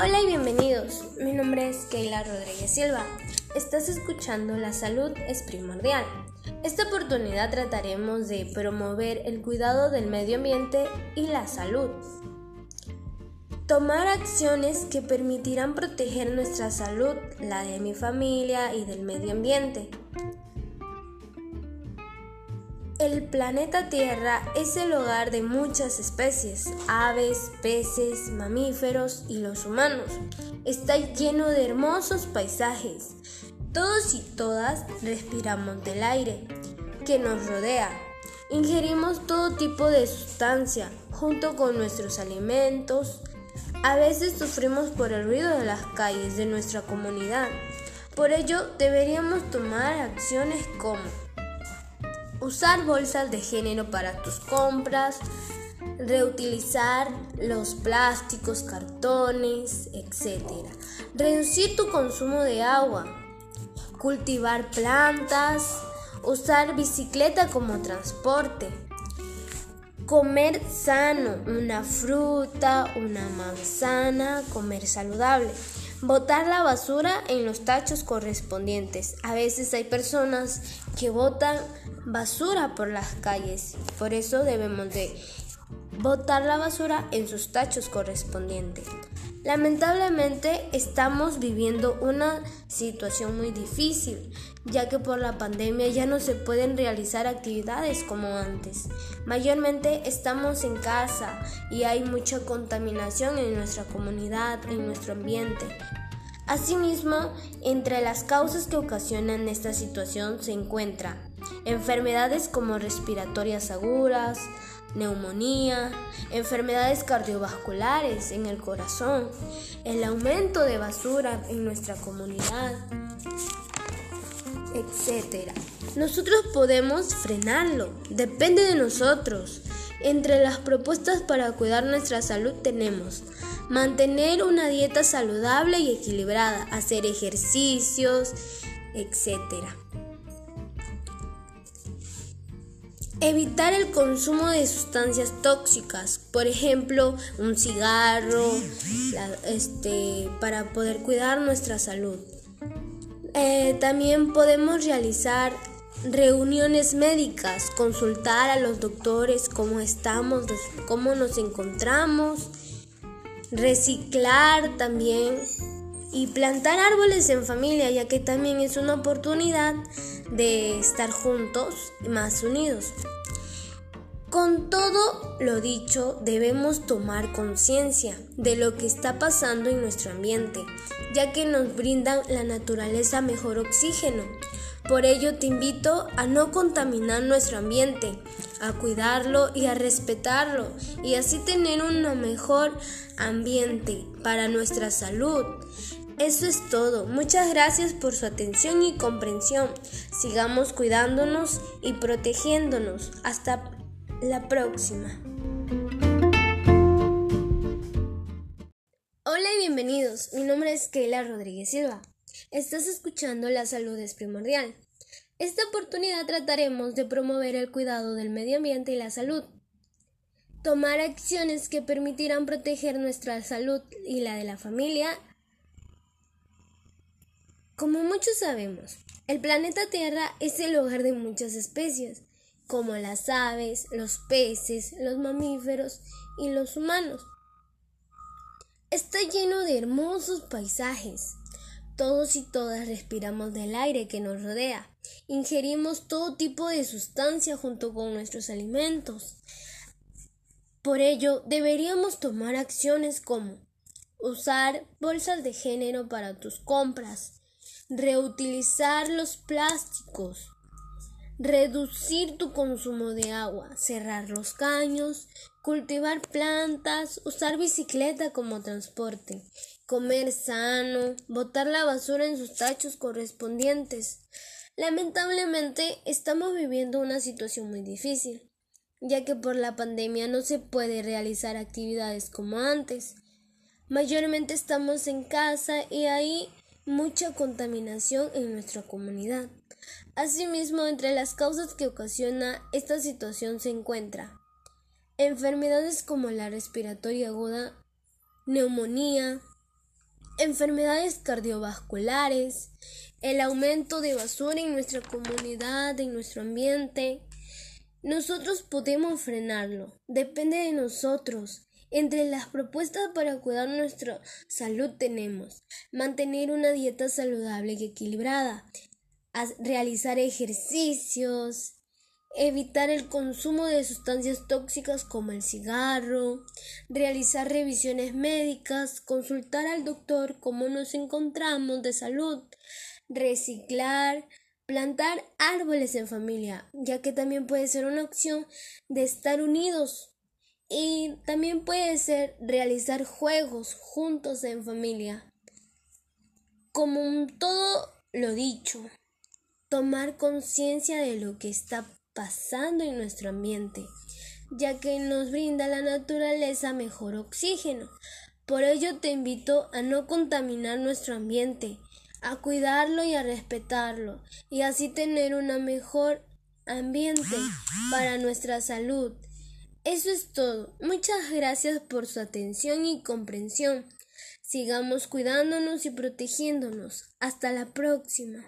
Hola y bienvenidos. Mi nombre es Keila Rodríguez Silva. Estás escuchando La salud es primordial. Esta oportunidad trataremos de promover el cuidado del medio ambiente y la salud. Tomar acciones que permitirán proteger nuestra salud, la de mi familia y del medio ambiente. El planeta Tierra es el hogar de muchas especies, aves, peces, mamíferos y los humanos. Está lleno de hermosos paisajes. Todos y todas respiramos del aire que nos rodea. Ingerimos todo tipo de sustancia junto con nuestros alimentos. A veces sufrimos por el ruido de las calles de nuestra comunidad. Por ello deberíamos tomar acciones como usar bolsas de género para tus compras, reutilizar los plásticos, cartones, etc. Reducir tu consumo de agua, cultivar plantas, usar bicicleta como transporte, comer sano, una fruta, una manzana, comer saludable. Botar la basura en los tachos correspondientes. A veces hay personas que botan basura por las calles. Por eso debemos de botar la basura en sus tachos correspondientes. Lamentablemente estamos viviendo una situación muy difícil, ya que por la pandemia ya no se pueden realizar actividades como antes. Mayormente estamos en casa y hay mucha contaminación en nuestra comunidad, en nuestro ambiente. Asimismo, entre las causas que ocasionan esta situación se encuentra enfermedades como respiratorias agudas, neumonía, enfermedades cardiovasculares en el corazón, el aumento de basura en nuestra comunidad, etc. Nosotros podemos frenarlo, depende de nosotros. Entre las propuestas para cuidar nuestra salud tenemos mantener una dieta saludable y equilibrada, hacer ejercicios, etc. Evitar el consumo de sustancias tóxicas, por ejemplo, un cigarro, este, para poder cuidar nuestra salud. Eh, también podemos realizar reuniones médicas, consultar a los doctores cómo estamos, cómo nos encontramos, reciclar también y plantar árboles en familia, ya que también es una oportunidad de estar juntos y más unidos. Con todo lo dicho, debemos tomar conciencia de lo que está pasando en nuestro ambiente, ya que nos brinda la naturaleza mejor oxígeno. Por ello te invito a no contaminar nuestro ambiente, a cuidarlo y a respetarlo, y así tener un mejor ambiente para nuestra salud. Eso es todo. Muchas gracias por su atención y comprensión. Sigamos cuidándonos y protegiéndonos. Hasta la próxima. Hola y bienvenidos. Mi nombre es Keila Rodríguez Silva. Estás escuchando La salud es primordial. Esta oportunidad trataremos de promover el cuidado del medio ambiente y la salud. Tomar acciones que permitirán proteger nuestra salud y la de la familia como muchos sabemos, el planeta Tierra es el hogar de muchas especies, como las aves, los peces, los mamíferos y los humanos. Está lleno de hermosos paisajes. Todos y todas respiramos del aire que nos rodea. Ingerimos todo tipo de sustancia junto con nuestros alimentos. Por ello, deberíamos tomar acciones como usar bolsas de género para tus compras, reutilizar los plásticos, reducir tu consumo de agua, cerrar los caños, cultivar plantas, usar bicicleta como transporte, comer sano, botar la basura en sus tachos correspondientes. Lamentablemente estamos viviendo una situación muy difícil, ya que por la pandemia no se puede realizar actividades como antes. Mayormente estamos en casa y ahí mucha contaminación en nuestra comunidad. Asimismo, entre las causas que ocasiona esta situación se encuentra enfermedades como la respiratoria aguda, neumonía, enfermedades cardiovasculares, el aumento de basura en nuestra comunidad, en nuestro ambiente. Nosotros podemos frenarlo, depende de nosotros. Entre las propuestas para cuidar nuestra salud tenemos mantener una dieta saludable y equilibrada, realizar ejercicios, evitar el consumo de sustancias tóxicas como el cigarro, realizar revisiones médicas, consultar al doctor cómo nos encontramos de salud, reciclar, plantar árboles en familia, ya que también puede ser una opción de estar unidos y también puede ser realizar juegos juntos en familia. Como todo lo dicho, tomar conciencia de lo que está pasando en nuestro ambiente, ya que nos brinda la naturaleza mejor oxígeno. Por ello te invito a no contaminar nuestro ambiente, a cuidarlo y a respetarlo, y así tener un mejor ambiente para nuestra salud. Eso es todo. Muchas gracias por su atención y comprensión. Sigamos cuidándonos y protegiéndonos. Hasta la próxima.